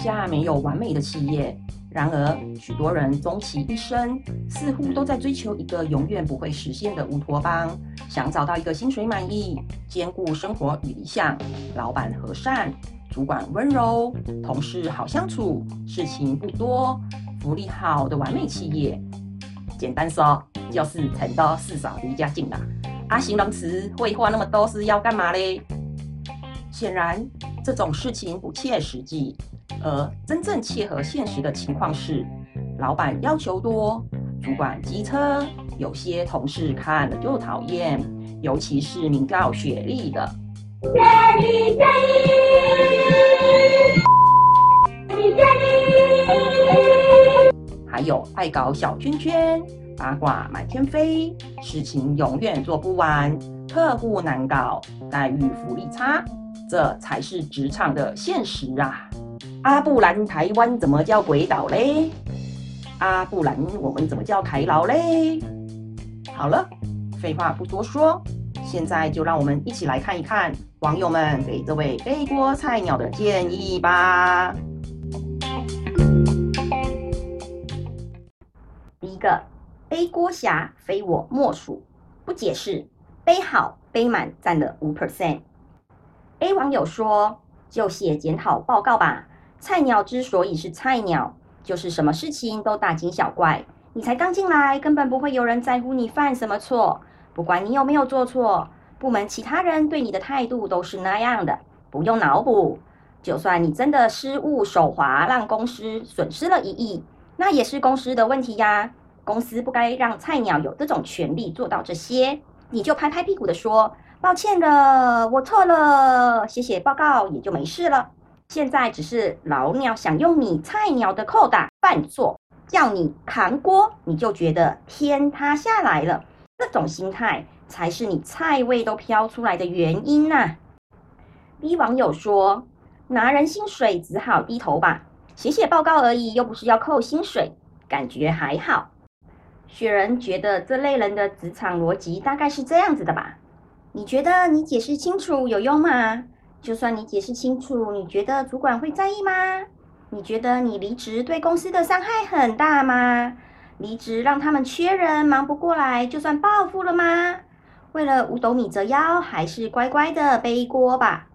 下没有完美的企业，然而许多人终其一生似乎都在追求一个永远不会实现的乌托邦，想找到一个薪水满意、兼顾生活与理想、老板和善、主管温柔、同事好相处、事情不多、福利好的完美企业。简单说，就是钱多事少离家近啦。啊，形容词绘画那么多是要干嘛嘞？显然，这种事情不切实际。而真正切合现实的情况是，老板要求多，主管机车，有些同事看了就讨厌，尤其是名叫雪莉的。还有爱搞小圈圈，八卦满天飞，事情永远做不完，客户难搞，待遇福利差，这才是职场的现实啊！阿布兰台湾怎么叫鬼岛嘞？阿布兰我们怎么叫台劳嘞？好了，废话不多说，现在就让我们一起来看一看网友们给这位背锅菜鸟的建议吧。第一个，背锅侠非我莫属，不解释，背好背满占了五 percent。A 网友说：“就写检讨报告吧。”菜鸟之所以是菜鸟，就是什么事情都大惊小怪。你才刚进来，根本不会有人在乎你犯什么错。不管你有没有做错，部门其他人对你的态度都是那样的，不用脑补。就算你真的失误手滑，让公司损失了一亿，那也是公司的问题呀。公司不该让菜鸟有这种权利做到这些。你就拍拍屁股的说：“抱歉了，我错了，写写报告也就没事了。”现在只是老鸟想用你菜鸟的扣打犯错，叫你扛锅，你就觉得天塌下来了。这种心态才是你菜味都飘出来的原因呐。B 网友说：“拿人薪水只好低头吧，写写报告而已，又不是要扣薪水，感觉还好。”雪人觉得这类人的职场逻辑大概是这样子的吧？你觉得你解释清楚有用吗？就算你解释清楚，你觉得主管会在意吗？你觉得你离职对公司的伤害很大吗？离职让他们缺人忙不过来，就算报复了吗？为了五斗米折腰，还是乖乖的背锅吧。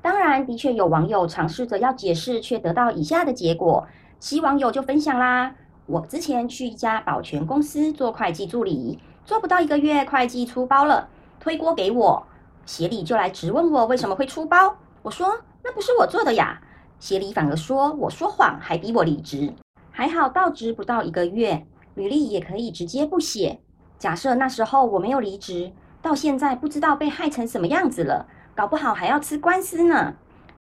当然，的确有网友尝试着要解释，却得到以下的结果。其网友就分享啦：我之前去一家保全公司做会计助理，做不到一个月，会计出包了，推锅给我。协理就来质问我为什么会出包，我说那不是我做的呀。协理反而说我说谎，还逼我离职。还好到职不到一个月，履历也可以直接不写。假设那时候我没有离职，到现在不知道被害成什么样子了，搞不好还要吃官司呢。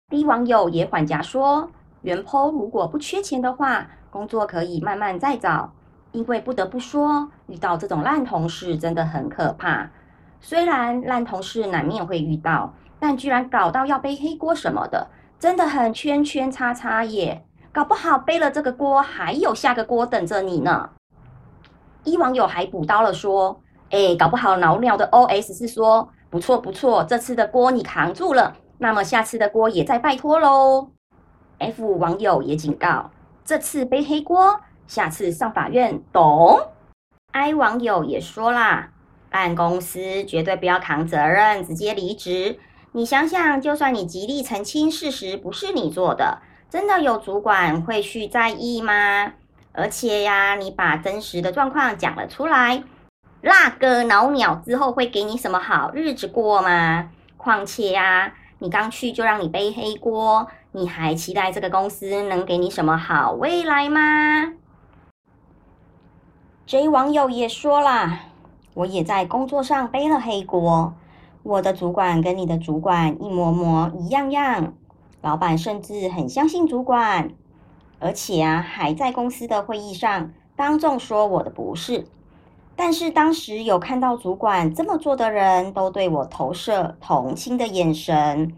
B 网友也缓颊说，原 po 如果不缺钱的话，工作可以慢慢再找，因为不得不说，遇到这种烂同事真的很可怕。虽然烂同事难免会遇到，但居然搞到要背黑锅什么的，真的很圈圈叉叉耶！搞不好背了这个锅，还有下个锅等着你呢。一网友还补刀了说：“哎，搞不好老鸟的 OS 是说，不错不错，这次的锅你扛住了，那么下次的锅也再拜托喽。”F 网友也警告：这次背黑锅，下次上法院，懂？I 网友也说啦。办公司绝对不要扛责任，直接离职。你想想，就算你极力澄清事实不是你做的，真的有主管会去在意吗？而且呀，你把真实的状况讲了出来，那个老鸟之后会给你什么好日子过吗？况且呀，你刚去就让你背黑锅，你还期待这个公司能给你什么好未来吗？J 网友也说了。我也在工作上背了黑锅，我的主管跟你的主管一模模一样样，老板甚至很相信主管，而且啊还在公司的会议上当众说我的不是。但是当时有看到主管这么做的人都对我投射同情的眼神。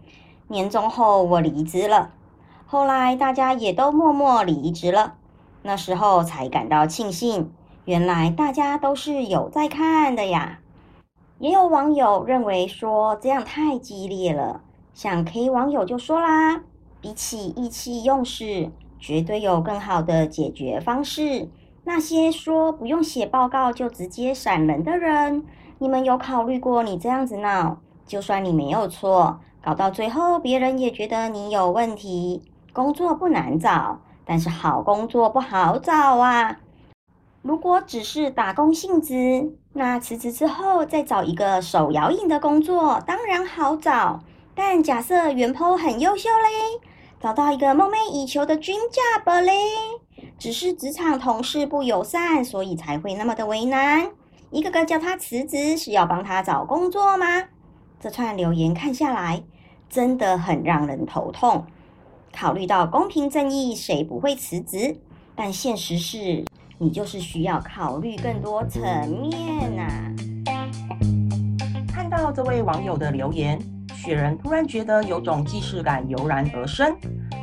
年终后我离职了，后来大家也都默默离职了，那时候才感到庆幸。原来大家都是有在看的呀，也有网友认为说这样太激烈了，像 K 网友就说啦：“比起意气用事，绝对有更好的解决方式。那些说不用写报告就直接闪人的人，你们有考虑过你这样子闹，就算你没有错，搞到最后别人也觉得你有问题。工作不难找，但是好工作不好找啊。如果只是打工性质，那辞职之后再找一个手摇印的工作，当然好找。但假设元坡很优秀嘞，找到一个梦寐以求的 dream job 嘞，只是职场同事不友善，所以才会那么的为难。一个个叫他辞职，是要帮他找工作吗？这串留言看下来，真的很让人头痛。考虑到公平正义，谁不会辞职？但现实是。你就是需要考虑更多层面呐。看到这位网友的留言，雪人突然觉得有种既视感油然而生，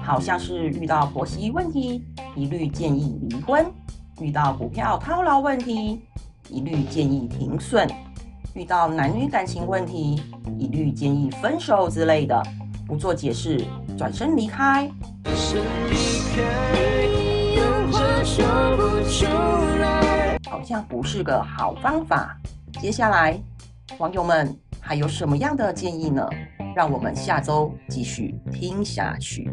好像是遇到婆媳问题，一律建议离婚；遇到股票套牢问题，一律建议停损；遇到男女感情问题，一律建议分手之类的，不做解释，转身离开。说不出来，好像不是个好方法。接下来，网友们还有什么样的建议呢？让我们下周继续听下去。